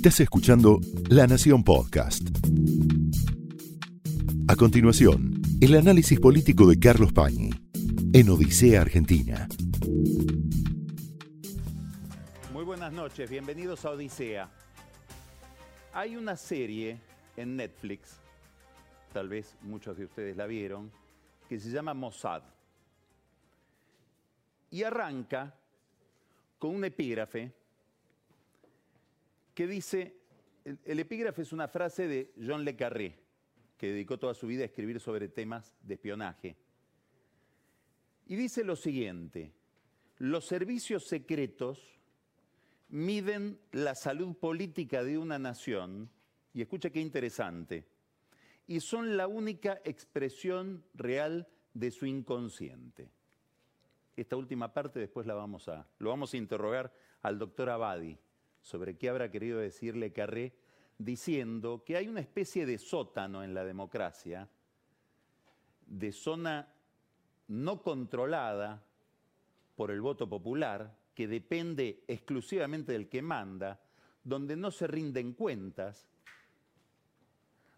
Estás escuchando La Nación Podcast. A continuación, el análisis político de Carlos Pañi en Odisea Argentina. Muy buenas noches, bienvenidos a Odisea. Hay una serie en Netflix, tal vez muchos de ustedes la vieron, que se llama Mossad. Y arranca con un epígrafe que dice, el, epígrafe es una frase de John Le Carré, que dedicó toda su vida a escribir sobre temas de espionaje. Y dice lo siguiente, los servicios secretos miden la salud política de una nación, y escucha qué interesante, y son la única expresión real de su inconsciente. Esta última parte después la vamos a, lo vamos a interrogar al doctor Abadi sobre qué habrá querido decirle Carré, diciendo que hay una especie de sótano en la democracia, de zona no controlada por el voto popular, que depende exclusivamente del que manda, donde no se rinden cuentas,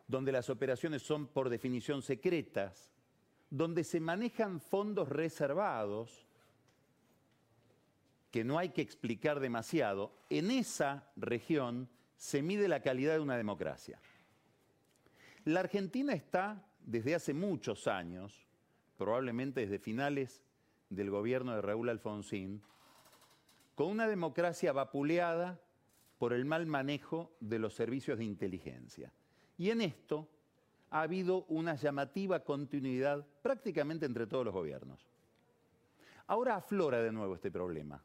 donde las operaciones son por definición secretas, donde se manejan fondos reservados, que no hay que explicar demasiado, en esa región se mide la calidad de una democracia. La Argentina está desde hace muchos años, probablemente desde finales del gobierno de Raúl Alfonsín, con una democracia vapuleada por el mal manejo de los servicios de inteligencia. Y en esto ha habido una llamativa continuidad prácticamente entre todos los gobiernos. Ahora aflora de nuevo este problema.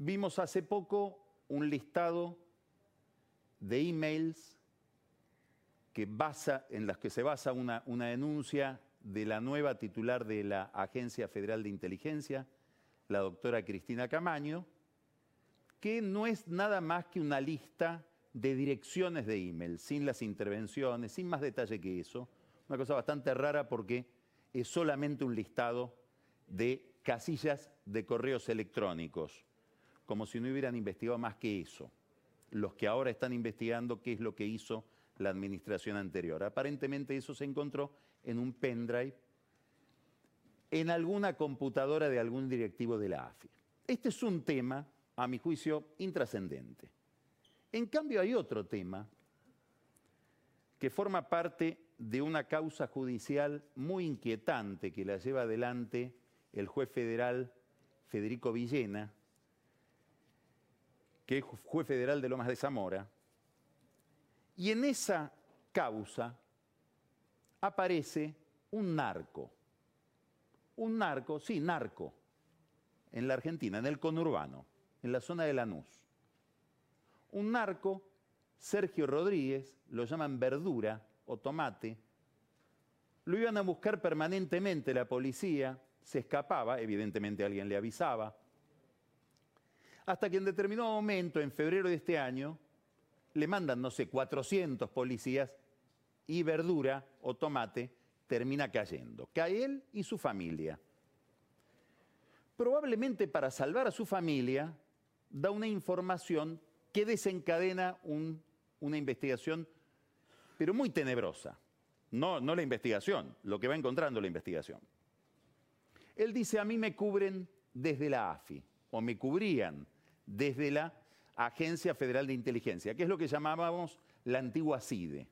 Vimos hace poco un listado de emails que basa, en las que se basa una, una denuncia de la nueva titular de la Agencia Federal de Inteligencia, la doctora Cristina Camaño, que no es nada más que una lista de direcciones de email, sin las intervenciones, sin más detalle que eso. Una cosa bastante rara porque es solamente un listado de casillas de correos electrónicos como si no hubieran investigado más que eso. Los que ahora están investigando qué es lo que hizo la administración anterior. Aparentemente eso se encontró en un pendrive en alguna computadora de algún directivo de la AFI. Este es un tema, a mi juicio, intrascendente. En cambio hay otro tema que forma parte de una causa judicial muy inquietante que la lleva adelante el juez federal Federico Villena, que es juez federal de Lomas de Zamora, y en esa causa aparece un narco, un narco, sí, narco, en la Argentina, en el conurbano, en la zona de Lanús. Un narco, Sergio Rodríguez, lo llaman verdura o tomate, lo iban a buscar permanentemente la policía, se escapaba, evidentemente alguien le avisaba, hasta que en determinado momento, en febrero de este año, le mandan, no sé, 400 policías y verdura o tomate termina cayendo. Cae él y su familia. Probablemente para salvar a su familia, da una información que desencadena un, una investigación, pero muy tenebrosa. No, no la investigación, lo que va encontrando la investigación. Él dice, a mí me cubren desde la AFI, o me cubrían desde la Agencia Federal de Inteligencia, que es lo que llamábamos la antigua CIDE.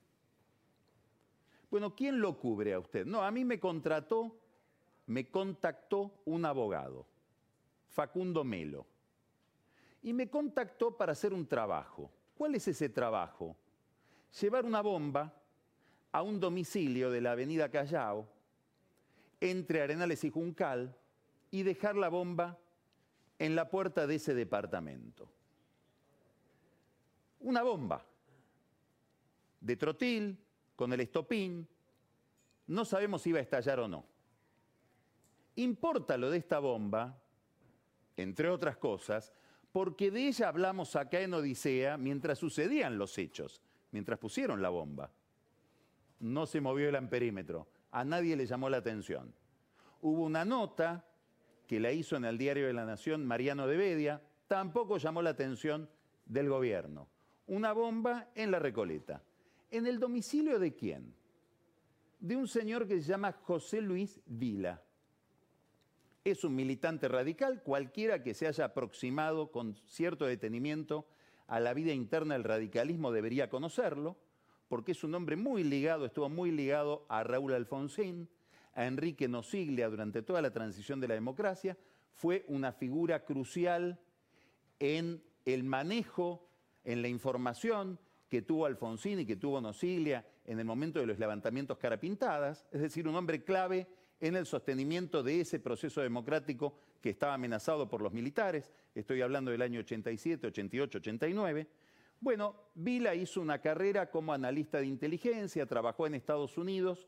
Bueno, ¿quién lo cubre a usted? No, a mí me contrató, me contactó un abogado, Facundo Melo, y me contactó para hacer un trabajo. ¿Cuál es ese trabajo? Llevar una bomba a un domicilio de la avenida Callao, entre Arenales y Juncal, y dejar la bomba en la puerta de ese departamento. Una bomba de trotil con el estopín. No sabemos si iba a estallar o no. Importa lo de esta bomba, entre otras cosas, porque de ella hablamos acá en Odisea mientras sucedían los hechos, mientras pusieron la bomba. No se movió el amperímetro, a nadie le llamó la atención. Hubo una nota que la hizo en el diario de la Nación Mariano de Bedia, tampoco llamó la atención del gobierno. Una bomba en la Recoleta. ¿En el domicilio de quién? De un señor que se llama José Luis Vila. Es un militante radical, cualquiera que se haya aproximado con cierto detenimiento a la vida interna del radicalismo debería conocerlo, porque es un hombre muy ligado, estuvo muy ligado a Raúl Alfonsín, a Enrique Nosiglia durante toda la transición de la democracia, fue una figura crucial en el manejo, en la información que tuvo Alfonsín y que tuvo Nosiglia en el momento de los levantamientos carapintadas, es decir, un hombre clave en el sostenimiento de ese proceso democrático que estaba amenazado por los militares, estoy hablando del año 87, 88, 89. Bueno, Vila hizo una carrera como analista de inteligencia, trabajó en Estados Unidos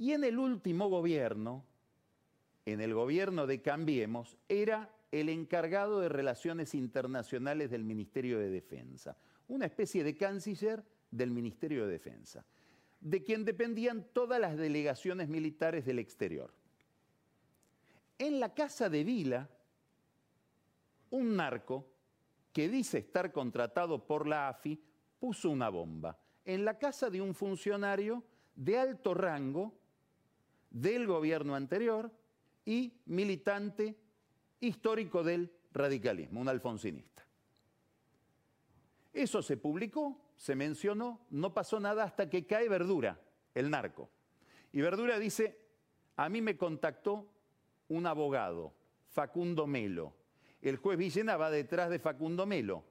y en el último gobierno, en el gobierno de Cambiemos, era el encargado de relaciones internacionales del Ministerio de Defensa, una especie de canciller del Ministerio de Defensa de quien dependían todas las delegaciones militares del exterior. En la casa de Vila, un narco que dice estar contratado por la AFI puso una bomba en la casa de un funcionario de alto rango del gobierno anterior y militante histórico del radicalismo, un alfonsinista. Eso se publicó se mencionó, no pasó nada hasta que cae Verdura, el narco. Y Verdura dice, a mí me contactó un abogado, Facundo Melo. El juez Villena va detrás de Facundo Melo.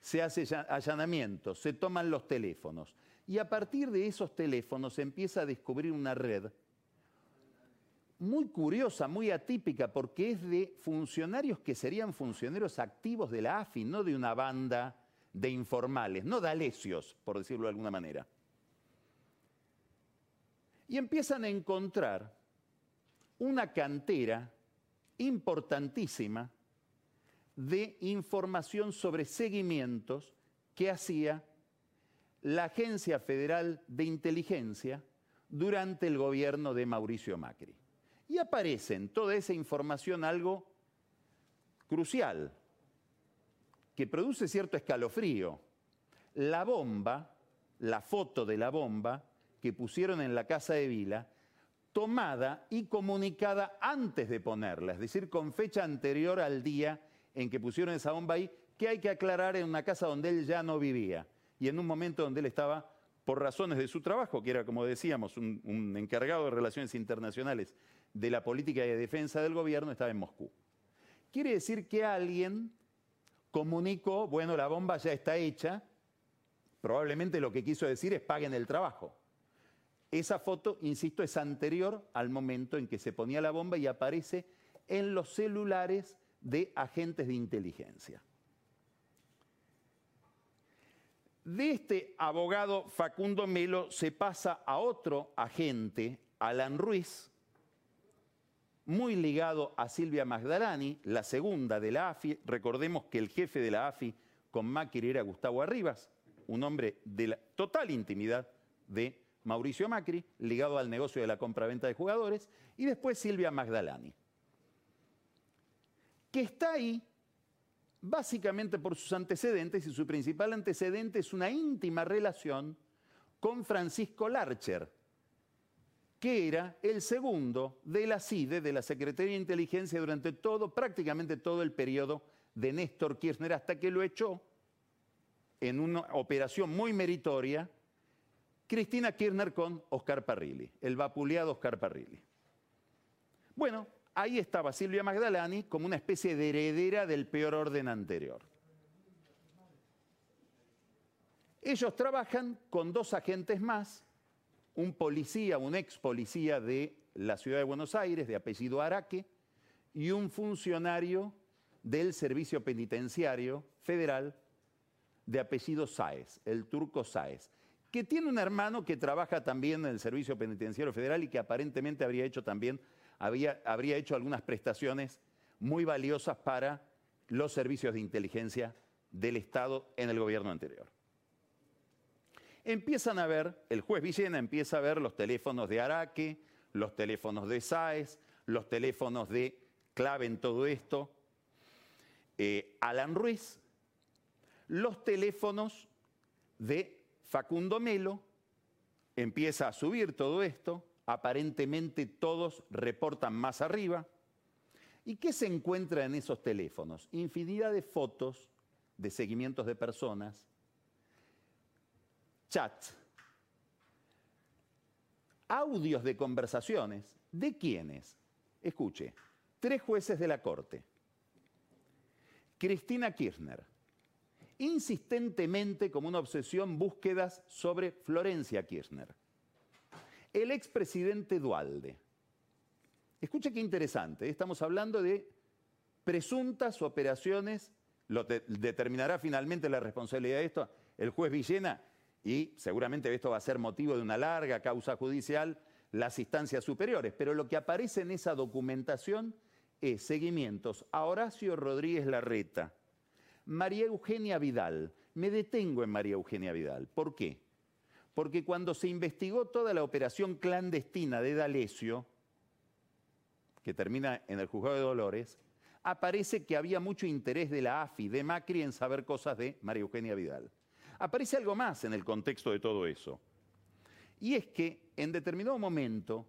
Se hace allanamiento, se toman los teléfonos. Y a partir de esos teléfonos se empieza a descubrir una red muy curiosa, muy atípica, porque es de funcionarios que serían funcionarios activos de la AFI, no de una banda de informales, no dalesios, por decirlo de alguna manera. Y empiezan a encontrar una cantera importantísima de información sobre seguimientos que hacía la Agencia Federal de Inteligencia durante el gobierno de Mauricio Macri. Y aparece en toda esa información algo crucial, que produce cierto escalofrío. La bomba, la foto de la bomba que pusieron en la casa de Vila, tomada y comunicada antes de ponerla, es decir, con fecha anterior al día en que pusieron esa bomba ahí, que hay que aclarar en una casa donde él ya no vivía y en un momento donde él estaba, por razones de su trabajo, que era, como decíamos, un, un encargado de relaciones internacionales de la política de defensa del gobierno, estaba en Moscú. Quiere decir que alguien comunicó, bueno, la bomba ya está hecha, probablemente lo que quiso decir es paguen el trabajo. Esa foto, insisto, es anterior al momento en que se ponía la bomba y aparece en los celulares de agentes de inteligencia. De este abogado Facundo Melo se pasa a otro agente, Alan Ruiz, muy ligado a Silvia Magdalani, la segunda de la AFI. Recordemos que el jefe de la AFI con Macri era Gustavo Arribas, un hombre de la total intimidad de Mauricio Macri, ligado al negocio de la compraventa de jugadores, y después Silvia Magdalani, que está ahí básicamente por sus antecedentes, y su principal antecedente es una íntima relación con Francisco Larcher, que era el segundo de la CIDE, de la Secretaría de Inteligencia, durante todo, prácticamente todo el periodo de Néstor Kirchner, hasta que lo echó en una operación muy meritoria Cristina Kirchner con Oscar Parrilli, el vapuleado Oscar Parrilli. Bueno, ahí estaba Silvia Magdalani como una especie de heredera del peor orden anterior. Ellos trabajan con dos agentes más, un policía, un ex policía de la ciudad de Buenos Aires, de apellido Araque, y un funcionario del Servicio Penitenciario Federal de apellido Sáez, el turco Sáez, que tiene un hermano que trabaja también en el Servicio Penitenciario Federal y que aparentemente habría hecho también, habría hecho algunas prestaciones muy valiosas para los servicios de inteligencia del Estado en el gobierno anterior empiezan a ver, el juez Villena empieza a ver los teléfonos de Araque, los teléfonos de Sáez, los teléfonos de clave en todo esto. Eh, Alan Ruiz los teléfonos de Facundo Melo, empieza a subir todo esto, aparentemente todos reportan más arriba. ¿Y qué se encuentra en esos teléfonos? Infinidad de fotos de seguimientos de personas, chats, audios de conversaciones. ¿De quiénes? Escuche, tres jueces de la Corte. Cristina Kirchner, insistentemente como una obsesión búsquedas sobre Florencia Kirchner. El expresidente Dualde. Escuche qué interesante, estamos hablando de presuntas operaciones, lo determinará finalmente la responsabilidad de esto el juez Villena y seguramente esto va a ser motivo de una larga causa judicial las instancias superiores, pero lo que aparece en esa documentación es seguimientos a Horacio Rodríguez Larreta, María Eugenia Vidal. Me detengo en María Eugenia Vidal. ¿Por qué? Porque cuando se investigó toda la operación clandestina de D'Alessio, que termina en el juzgado de Dolores, aparece que había mucho interés de la AFI, de Macri, en saber cosas de María Eugenia Vidal. Aparece algo más en el contexto de todo eso. Y es que en determinado momento,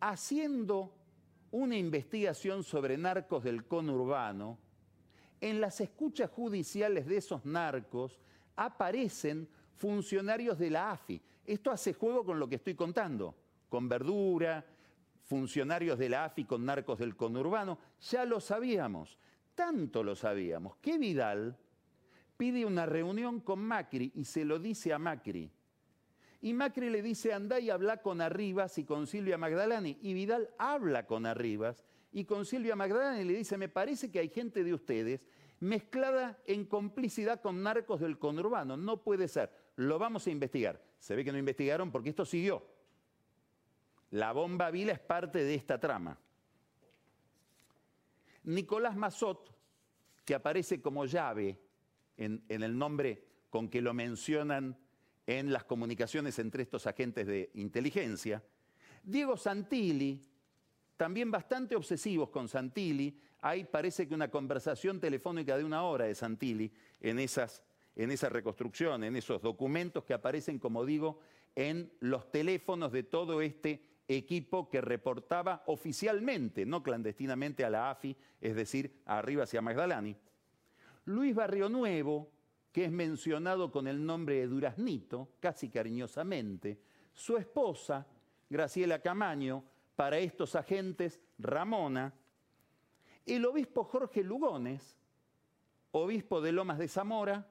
haciendo una investigación sobre narcos del conurbano, en las escuchas judiciales de esos narcos aparecen funcionarios de la AFI. Esto hace juego con lo que estoy contando, con verdura, funcionarios de la AFI con narcos del conurbano, ya lo sabíamos, tanto lo sabíamos, que Vidal pide una reunión con Macri y se lo dice a Macri. Y Macri le dice, anda y habla con Arribas y con Silvia Magdalani. Y Vidal habla con Arribas y con Silvia Magdalani le dice, me parece que hay gente de ustedes mezclada en complicidad con narcos del conurbano. No puede ser. Lo vamos a investigar. Se ve que no investigaron porque esto siguió. La bomba vila es parte de esta trama. Nicolás Mazot, que aparece como llave en, el nombre con que lo mencionan en las comunicaciones entre estos agentes de inteligencia. Diego Santilli, también bastante obsesivos con Santilli, hay parece que una conversación telefónica de una hora de Santilli en, esas, en esa reconstrucción, en esos documentos que aparecen, como digo, en los teléfonos de todo este equipo que reportaba oficialmente, no clandestinamente a la AFI, es decir, a Arribas y a Magdalani. Luis Barrio Nuevo, que es mencionado con el nombre de Duraznito, casi cariñosamente, su esposa, Graciela Camaño, para estos agentes, Ramona, el obispo Jorge Lugones, obispo de Lomas de Zamora,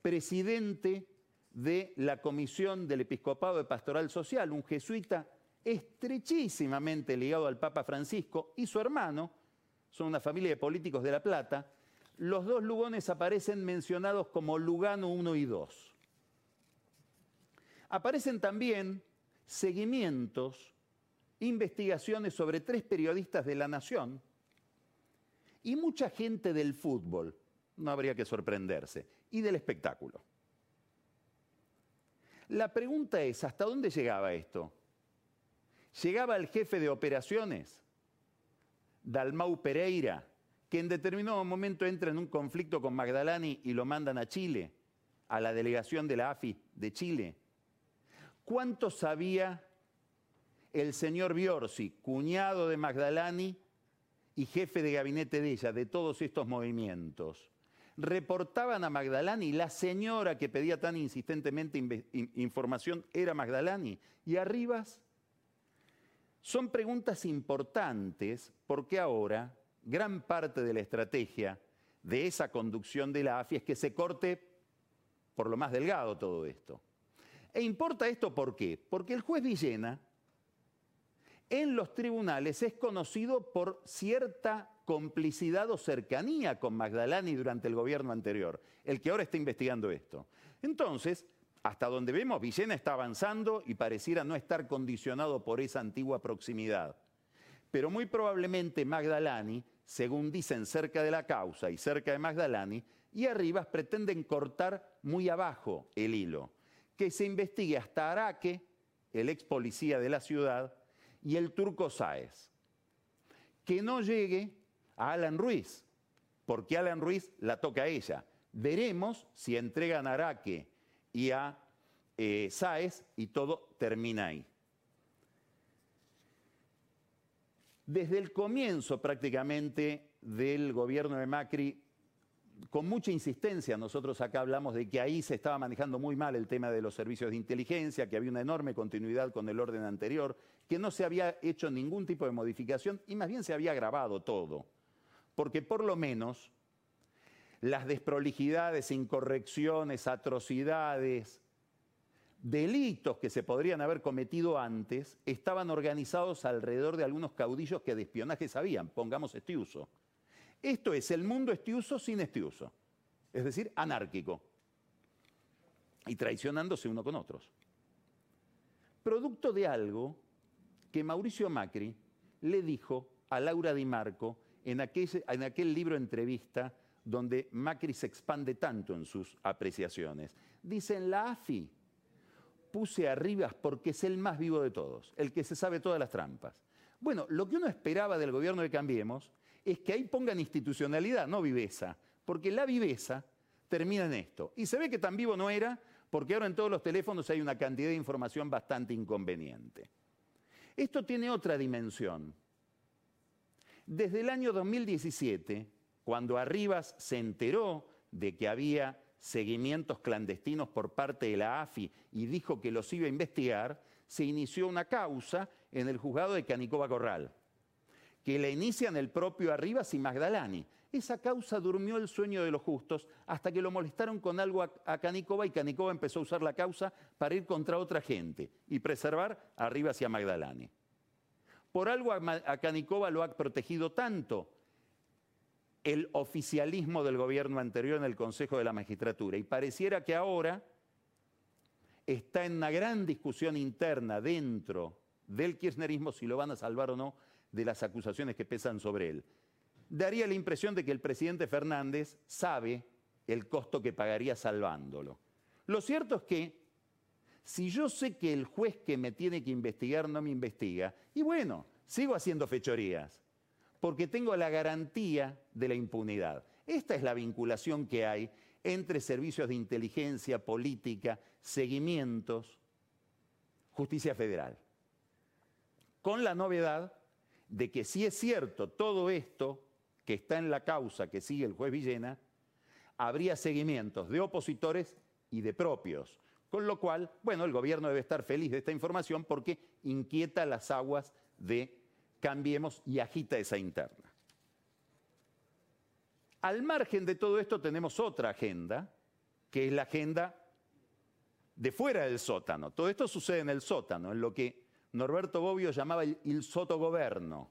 presidente de la Comisión del Episcopado de Pastoral Social, un jesuita estrechísimamente ligado al Papa Francisco, y su hermano, son una familia de políticos de La Plata, los dos Lugones aparecen mencionados como Lugano 1 y 2. Aparecen también seguimientos, investigaciones sobre tres periodistas de la Nación y mucha gente del fútbol, no habría que sorprenderse, y del espectáculo. La pregunta es, ¿hasta dónde llegaba esto? ¿Llegaba el jefe de operaciones, Dalmau Pereira, que en determinado momento entra en un conflicto con Magdalani y lo mandan a Chile, a la delegación de la AFI de Chile. ¿Cuánto sabía el señor Biorsi, cuñado de Magdalani y jefe de gabinete de ella, de todos estos movimientos? Reportaban a Magdalani, la señora que pedía tan insistentemente información era Magdalani. ¿Y Arribas? Son preguntas importantes porque ahora gran parte de la estrategia de esa conducción de la AFI es que se corte por lo más delgado todo esto. E importa esto por qué? Porque el juez Villena en los tribunales es conocido por cierta complicidad o cercanía con Magdalani durante el gobierno anterior, el que ahora está investigando esto. Entonces, hasta donde vemos, Villena está avanzando y pareciera no estar condicionado por esa antigua proximidad. Pero muy probablemente Magdalani según dicen cerca de la causa y cerca de Magdalani, y Arribas pretenden cortar muy abajo el hilo, que se investigue hasta Araque, el ex policía de la ciudad, y el turco Sáez. Que no llegue a Alan Ruiz, porque Alan Ruiz la toca a ella, Veremos si entregan a Araque y a eh, Sáez y todo termina ahí. Desde el comienzo prácticamente del gobierno de Macri, con mucha insistencia, nosotros acá hablamos de que ahí se estaba manejando muy mal el tema de los servicios de inteligencia, que había una enorme continuidad con el orden anterior, que no se había hecho ningún tipo de modificación y más bien se había agravado todo. Porque por lo menos las desprolijidades, incorrecciones, atrocidades, delitos que se podrían haber cometido antes estaban organizados alrededor de algunos caudillos que de espionaje sabían, pongamos Estiuso. Esto es el mundo Estiuso sin Estiuso, es decir, anárquico y traicionándose uno con otros. Producto de algo que Mauricio Macri le dijo a Laura Di Marco en aquel, en aquel libro entrevista donde Macri se expande tanto en sus apreciaciones. Dice en la AFI, puse arriba porque es el más vivo de todos, el que se sabe todas las trampas. Bueno, lo que uno esperaba del gobierno de Cambiemos es que ahí pongan institucionalidad, no viveza, porque la viveza termina en esto. Y se ve que tan vivo no era, porque ahora en todos los teléfonos hay una cantidad de información bastante inconveniente. Esto tiene otra dimensión. Desde el año 2017, cuando Arribas se enteró de que había seguimientos clandestinos por parte de la AFI y dijo que los iba a investigar, se inició una causa en el juzgado de Canicova Corral, que la inician el propio Arribas y Magdalani. Esa causa durmió el sueño de los justos hasta que lo molestaron con algo a, Canicova y Canicova empezó a usar la causa para ir contra otra gente y preservar Arribas y a Magdalani. Por algo a Canicova lo ha protegido tanto el oficialismo del gobierno anterior en el Consejo de la Magistratura. Y pareciera que ahora está en una gran discusión interna dentro del kirchnerismo si lo van a salvar o no de las acusaciones que pesan sobre él. Daría la impresión de que el presidente Fernández sabe el costo que pagaría salvándolo. Lo cierto es que si yo sé que el juez que me tiene que investigar no me investiga, y bueno, sigo haciendo fechorías porque tengo la garantía de la impunidad. Esta es la vinculación que hay entre servicios de inteligencia, política, seguimientos, justicia federal. Con la novedad de que si es cierto todo esto que está en la causa que sigue el juez Villena, habría seguimientos de opositores y de propios. Con lo cual, bueno, el gobierno debe estar feliz de esta información porque inquieta las aguas de cambiemos y agita esa interna. Al margen de todo esto tenemos otra agenda, que es la agenda de fuera del sótano. Todo esto sucede en el sótano, en lo que Norberto Bobbio llamaba el, sotogoberno,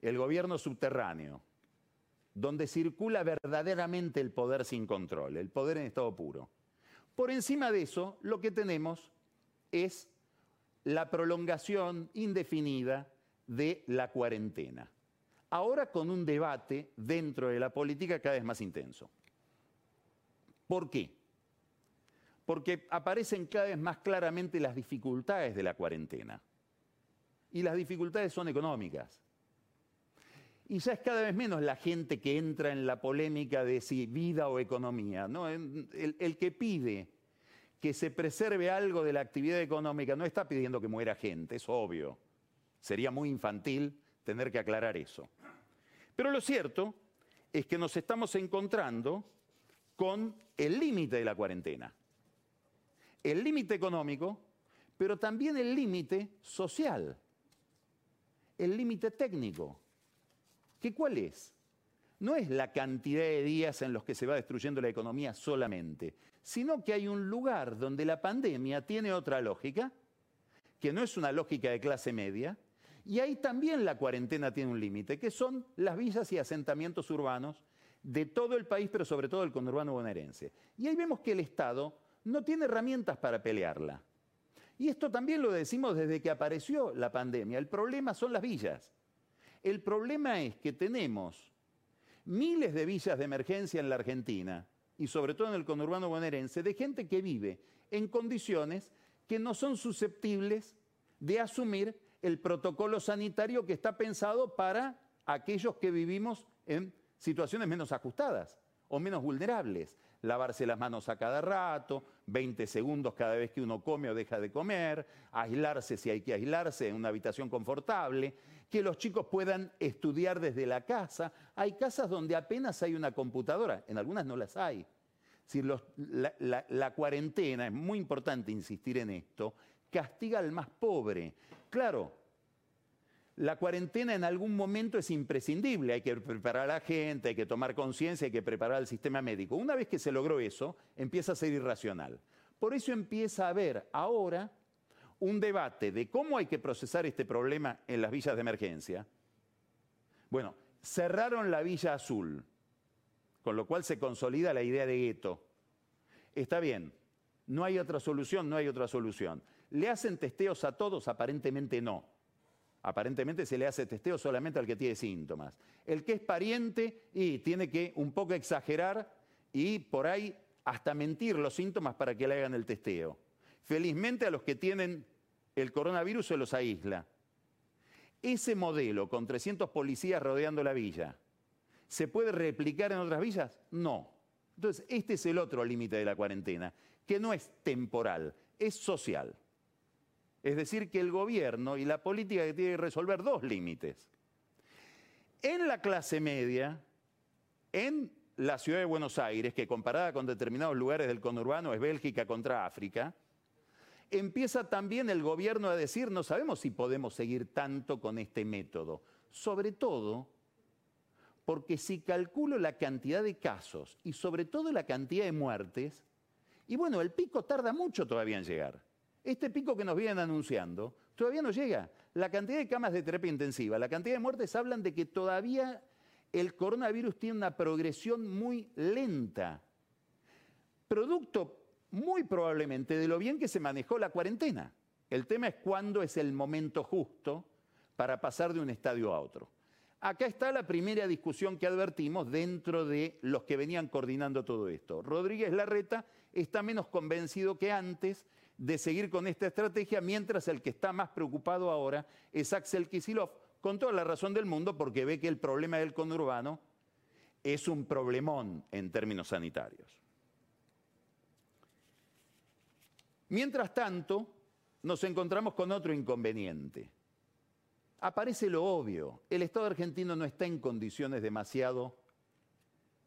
el gobierno subterráneo, donde circula verdaderamente el poder sin control, el poder en estado puro. Por encima de eso, lo que tenemos es la prolongación indefinida de la cuarentena. Ahora con un debate dentro de la política cada vez más intenso. ¿Por qué? Porque aparecen cada vez más claramente las dificultades de la cuarentena. Y las dificultades son económicas. Y ya es cada vez menos la gente que entra en la polémica de si vida o economía. ¿no? El, el que pide que se preserve algo de la actividad económica no está pidiendo que muera gente, es obvio Sería muy infantil tener que aclarar eso. Pero lo cierto es que nos estamos encontrando con el límite de la cuarentena. El límite económico, pero también el límite social. El límite técnico. ¿Qué cuál es? No es la cantidad de días en los que se va destruyendo la economía solamente, sino que hay un lugar donde la pandemia tiene otra lógica, que no es una lógica de clase media, y ahí también la cuarentena tiene un límite, que son las villas y asentamientos urbanos de todo el país, pero sobre todo el conurbano bonaerense. Y ahí vemos que el Estado no tiene herramientas para pelearla. Y esto también lo decimos desde que apareció la pandemia. El problema son las villas. El problema es que tenemos miles de villas de emergencia en la Argentina y sobre todo en el conurbano bonaerense de gente que vive en condiciones que no son susceptibles de asumir el protocolo sanitario que está pensado para aquellos que vivimos en situaciones menos ajustadas o menos vulnerables. Lavarse las manos a cada rato, 20 segundos cada vez que uno come o deja de comer, aislarse si hay que aislarse en una habitación confortable, que los chicos puedan estudiar desde la casa. Hay casas donde apenas hay una computadora, en algunas no las hay. Si la, la cuarentena, es muy importante insistir en esto, castiga al más pobre. Claro, la cuarentena en algún momento es imprescindible, hay que preparar a la gente, hay que tomar conciencia, hay que preparar al sistema médico. Una vez que se logró eso, empieza a ser irracional. Por eso empieza a haber ahora un debate de cómo hay que procesar este problema en las villas de emergencia. Bueno, cerraron la villa azul, con lo cual se consolida la idea de gueto. Está bien, no hay otra solución, no hay otra solución. ¿Le hacen testeos a todos? Aparentemente no. Aparentemente se le hace testeo solamente al que tiene síntomas. El que es pariente y tiene que un poco exagerar y por ahí hasta mentir los síntomas para que le hagan el testeo. Felizmente a los que tienen el coronavirus se los aísla. Ese modelo con 300 policías rodeando la villa, ¿se puede replicar en otras villas? No. Entonces, este es el otro límite de la cuarentena, que no es temporal, es social. Es decir, que el gobierno y la política que tiene que resolver dos límites. En la clase media, en la ciudad de Buenos Aires, que comparada con determinados lugares del conurbano es Bélgica contra África, empieza también el gobierno a decir, no sabemos si podemos seguir tanto con este método. Sobre todo porque si calculo la cantidad de casos y sobre todo la cantidad de muertes, y bueno, el pico tarda mucho todavía en llegar. Este pico que nos vienen anunciando todavía no llega. La cantidad de camas de terapia intensiva, la cantidad de muertes hablan de que todavía el coronavirus tiene una progresión muy lenta. Producto muy probablemente de lo bien que se manejó la cuarentena. El tema es cuándo es el momento justo para pasar de un estadio a otro. Acá está la primera discusión que advertimos dentro de los que venían coordinando todo esto. Rodríguez Larreta está menos convencido que antes de seguir con esta estrategia, mientras el que está más preocupado ahora es Axel Kisilov, con toda la razón del mundo, porque ve que el problema del conurbano es un problemón en términos sanitarios. Mientras tanto, nos encontramos con otro inconveniente. Aparece lo obvio, el Estado argentino no está en condiciones demasiado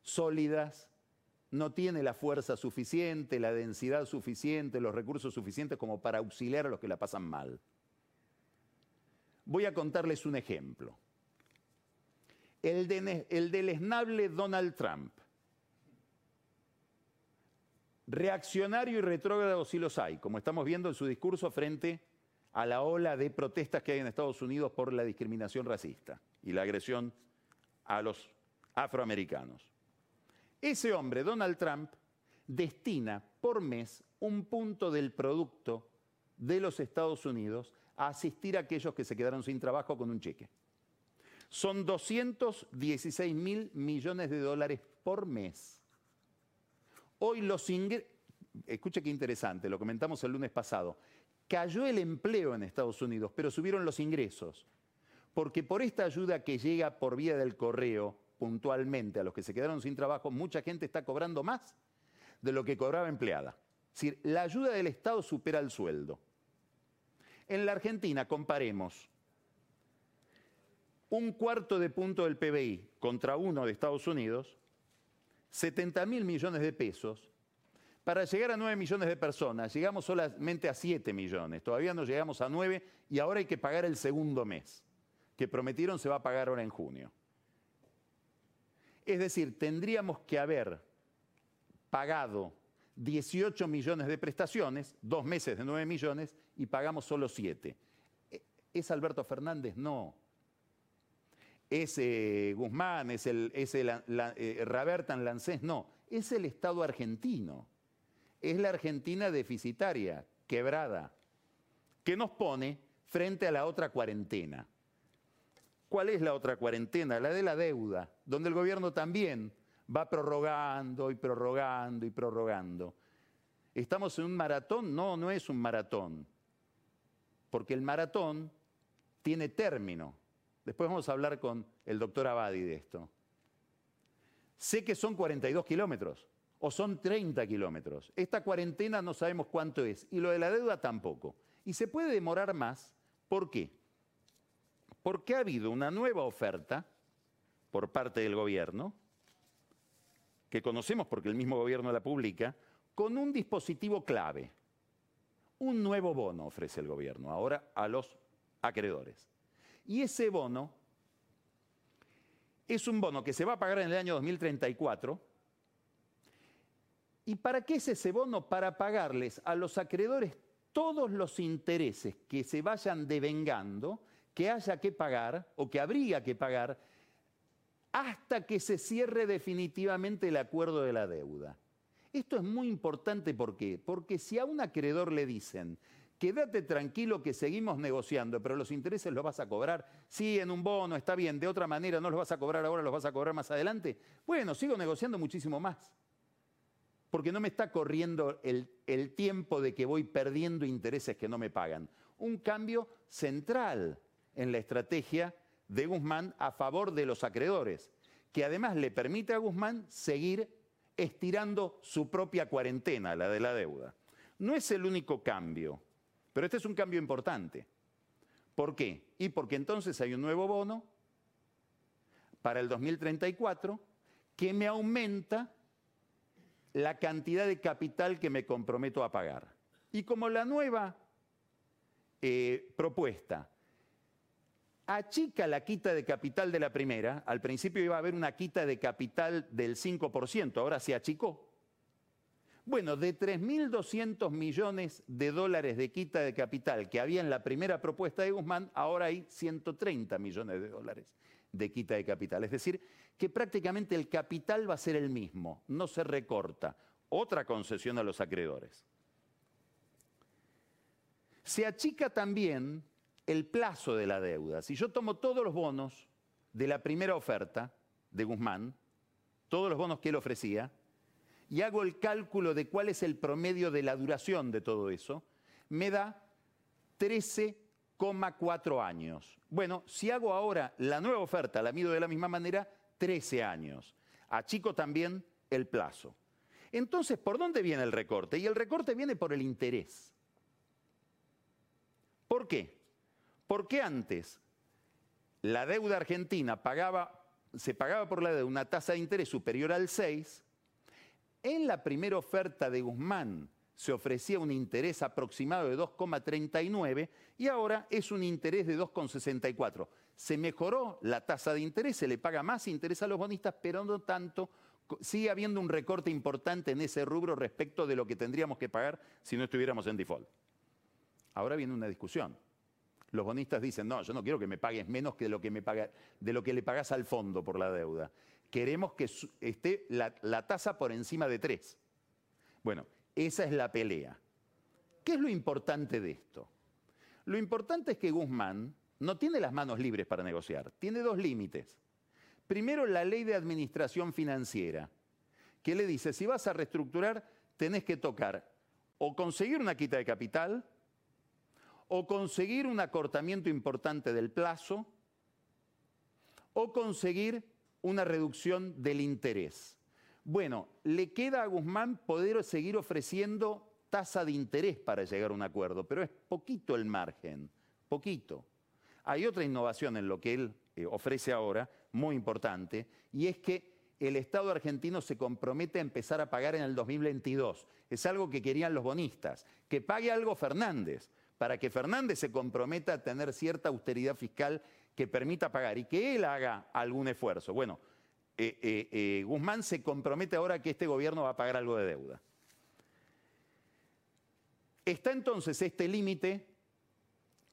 sólidas no tiene la fuerza suficiente, la densidad suficiente, los recursos suficientes como para auxiliar a los que la pasan mal. Voy a contarles un ejemplo. El, el deleznable Donald Trump. Reaccionario y retrógrado sí los hay, como estamos viendo en su discurso frente a la ola de protestas que hay en Estados Unidos por la discriminación racista y la agresión a los afroamericanos. Ese hombre, Donald Trump, destina por mes un punto del producto de los Estados Unidos a asistir a aquellos que se quedaron sin trabajo con un cheque. Son 216 mil millones de dólares por mes. Hoy los ingresos, escuche qué interesante, lo comentamos el lunes pasado, cayó el empleo en Estados Unidos, pero subieron los ingresos, porque por esta ayuda que llega por vía del correo puntualmente a los que se quedaron sin trabajo, mucha gente está cobrando más de lo que cobraba empleada. Es decir, la ayuda del Estado supera el sueldo. En la Argentina, comparemos un cuarto de punto del PBI contra uno de Estados Unidos, 70 mil millones de pesos. Para llegar a 9 millones de personas, llegamos solamente a 7 millones, todavía no llegamos a 9 y ahora hay que pagar el segundo mes, que prometieron se va a pagar ahora en junio. Es decir, tendríamos que haber pagado 18 millones de prestaciones, dos meses de 9 millones, y pagamos solo 7. ¿E-, ¿Es Alberto Fernández? No. ¿Es eh, Guzmán? ¿Es el, es el eh? No. Es el Estado argentino. Es la Argentina deficitaria, quebrada, que nos pone frente a la otra cuarentena. ¿Cuál es la otra cuarentena? La de la deuda, donde el gobierno también va prorrogando y prorrogando y prorrogando. ¿Estamos en un maratón? No, no es un maratón, porque el maratón tiene término. Después vamos a hablar con el doctor Abadi de esto. Sé que son 42 kilómetros o son 30 kilómetros. Esta cuarentena no sabemos cuánto es y lo de la deuda tampoco. Y se puede demorar más. ¿Por qué? Porque ha habido una nueva oferta por parte del gobierno, que conocemos porque el mismo gobierno la publica, con un dispositivo clave. Un nuevo bono ofrece el gobierno ahora a los acreedores. Y ese bono es un bono que se va a pagar en el año 2034. ¿Y para qué es ese bono? Para pagarles a los acreedores todos los intereses que se vayan devengando, que haya que pagar o que habría que pagar hasta que se cierre definitivamente el acuerdo de la deuda. Esto es muy importante, ¿por qué? Porque si a un acreedor le dicen, quédate tranquilo que seguimos negociando, pero los intereses los vas a cobrar, sí, en un bono, está bien, de otra manera no los vas a cobrar ahora, los vas a cobrar más adelante, bueno, sigo negociando muchísimo más, porque no me está corriendo el, el tiempo de que voy perdiendo intereses que no me pagan. Un cambio central en la estrategia de Guzmán a favor de los acreedores, que además le permite a Guzmán seguir estirando su propia cuarentena, la de la deuda. No es el único cambio, pero este es un cambio importante. ¿Por qué? Y porque entonces hay un nuevo bono para el 2034 que me aumenta la cantidad de capital que me comprometo a pagar. Y como la nueva eh, propuesta achica la quita de capital de la primera, al principio iba a haber una quita de capital del 5%, ahora se achicó. Bueno, de 3.200 millones de dólares de quita de capital que había en la primera propuesta de Guzmán, ahora hay 130 millones de dólares de quita de capital. Es decir, que prácticamente el capital va a ser el mismo, no se recorta. Otra concesión a los acreedores. Se achica también el plazo de la deuda. Si yo tomo todos los bonos de la primera oferta de Guzmán, todos los bonos que él ofrecía, y hago el cálculo de cuál es el promedio de la duración de todo eso, me da 13,4 años. Bueno, si hago ahora la nueva oferta, la mido de la misma manera, 13 años. Achico también el plazo. Entonces, ¿por dónde viene el recorte? Y el recorte viene por el interés. ¿Por qué? Porque antes la deuda argentina pagaba, se pagaba por la deuda una tasa de interés superior al 6, en la primera oferta de Guzmán se ofrecía un interés aproximado de 2,39 y ahora es un interés de 2,64. Se mejoró la tasa de interés, se le paga más interés a los bonistas, pero no tanto. Sigue habiendo un recorte importante en ese rubro respecto de lo que tendríamos que pagar si no estuviéramos en default. Ahora viene una discusión. Los bonistas dicen, no, yo no quiero que me pagues menos que de lo que, me paga, de lo que le pagas al fondo por la deuda. Queremos que esté la, tasa por encima de 3. Bueno, esa es la pelea. ¿Qué es lo importante de esto? Lo importante es que Guzmán no tiene las manos libres para negociar, tiene dos límites. Primero, la ley de administración financiera, que le dice, si vas a reestructurar, tenés que tocar o conseguir una quita de capital, o conseguir un acortamiento importante del plazo o conseguir una reducción del interés. Bueno, le queda a Guzmán poder seguir ofreciendo tasa de interés para llegar a un acuerdo, pero es poquito el margen, poquito. Hay otra innovación en lo que él eh, ofrece ahora, muy importante, y es que el Estado argentino se compromete a empezar a pagar en el 2022. Es algo que querían los bonistas, que pague algo Fernández para que Fernández se comprometa a tener cierta austeridad fiscal que permita pagar y que él haga algún esfuerzo. Bueno, eh, eh, eh, Guzmán se compromete ahora que este gobierno va a pagar algo de deuda. Está entonces este límite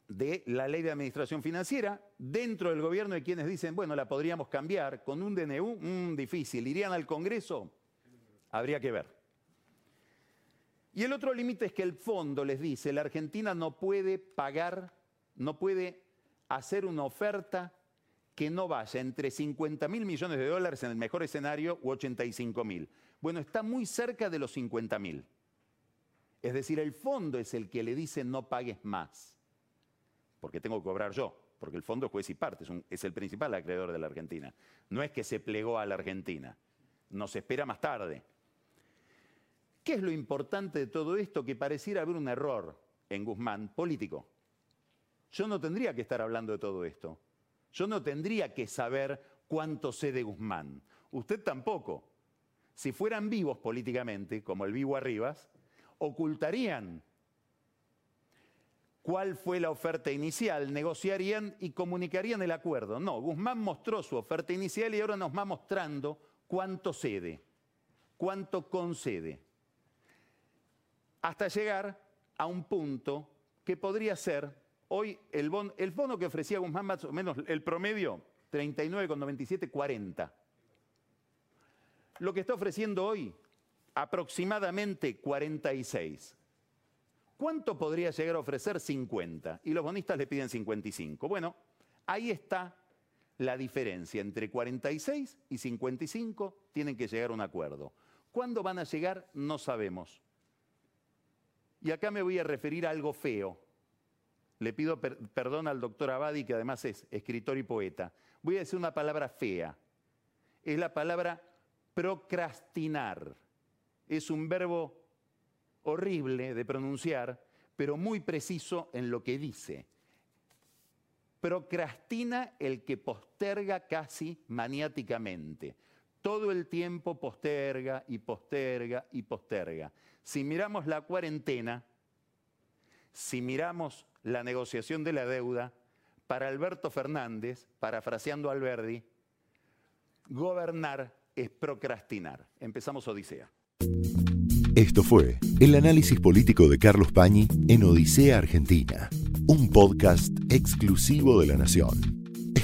de la ley de administración financiera dentro del gobierno de quienes dicen, bueno, la podríamos cambiar con un DNU, un difícil, ¿irían al Congreso? Habría que ver. Y el otro límite es que el fondo les dice, la Argentina no puede pagar, no puede hacer una oferta que no vaya entre 50 mil millones de dólares en el mejor escenario u 85 mil. Bueno, está muy cerca de los 50 mil. Es decir, el fondo es el que le dice no pagues más, porque tengo que cobrar yo, porque el fondo es juez y parte, es, es el principal acreedor de la Argentina. No es que se plegó a la Argentina. nos espera más tarde. ¿Qué es lo importante de todo esto? Que pareciera haber un error en Guzmán político. Yo no tendría que estar hablando de todo esto. Yo no tendría que saber cuánto sé de Guzmán. Usted tampoco. Si fueran vivos políticamente, como el vivo Arribas, ocultarían cuál fue la oferta inicial, negociarían y comunicarían el acuerdo. No, Guzmán mostró su oferta inicial y ahora nos va mostrando cuánto cede, cuánto concede, hasta llegar a un punto que podría ser hoy el, bono que ofrecía Guzmán más o menos el promedio 39,97, 40. Lo que está ofreciendo hoy, aproximadamente 46. ¿Cuánto podría llegar a ofrecer? 50. Y los bonistas le piden 55. Bueno, ahí está la diferencia. Entre 46 y 55 tienen que llegar a un acuerdo. ¿Cuándo van a llegar? No sabemos. Y acá me voy a referir a algo feo. Le pido perdón al doctor Abadi, que además es escritor y poeta. Voy a decir una palabra fea. Es la palabra procrastinar. Es un verbo horrible de pronunciar, pero muy preciso en lo que dice. Procrastina el que posterga casi maniáticamente. Todo el tiempo posterga y posterga y posterga. Si miramos la cuarentena, si miramos la negociación de la deuda, para Alberto Fernández, parafraseando a Alberdi, gobernar es procrastinar. Empezamos Odisea. Esto fue el análisis político de Carlos Pañi en Odisea Argentina, un podcast exclusivo de La Nación.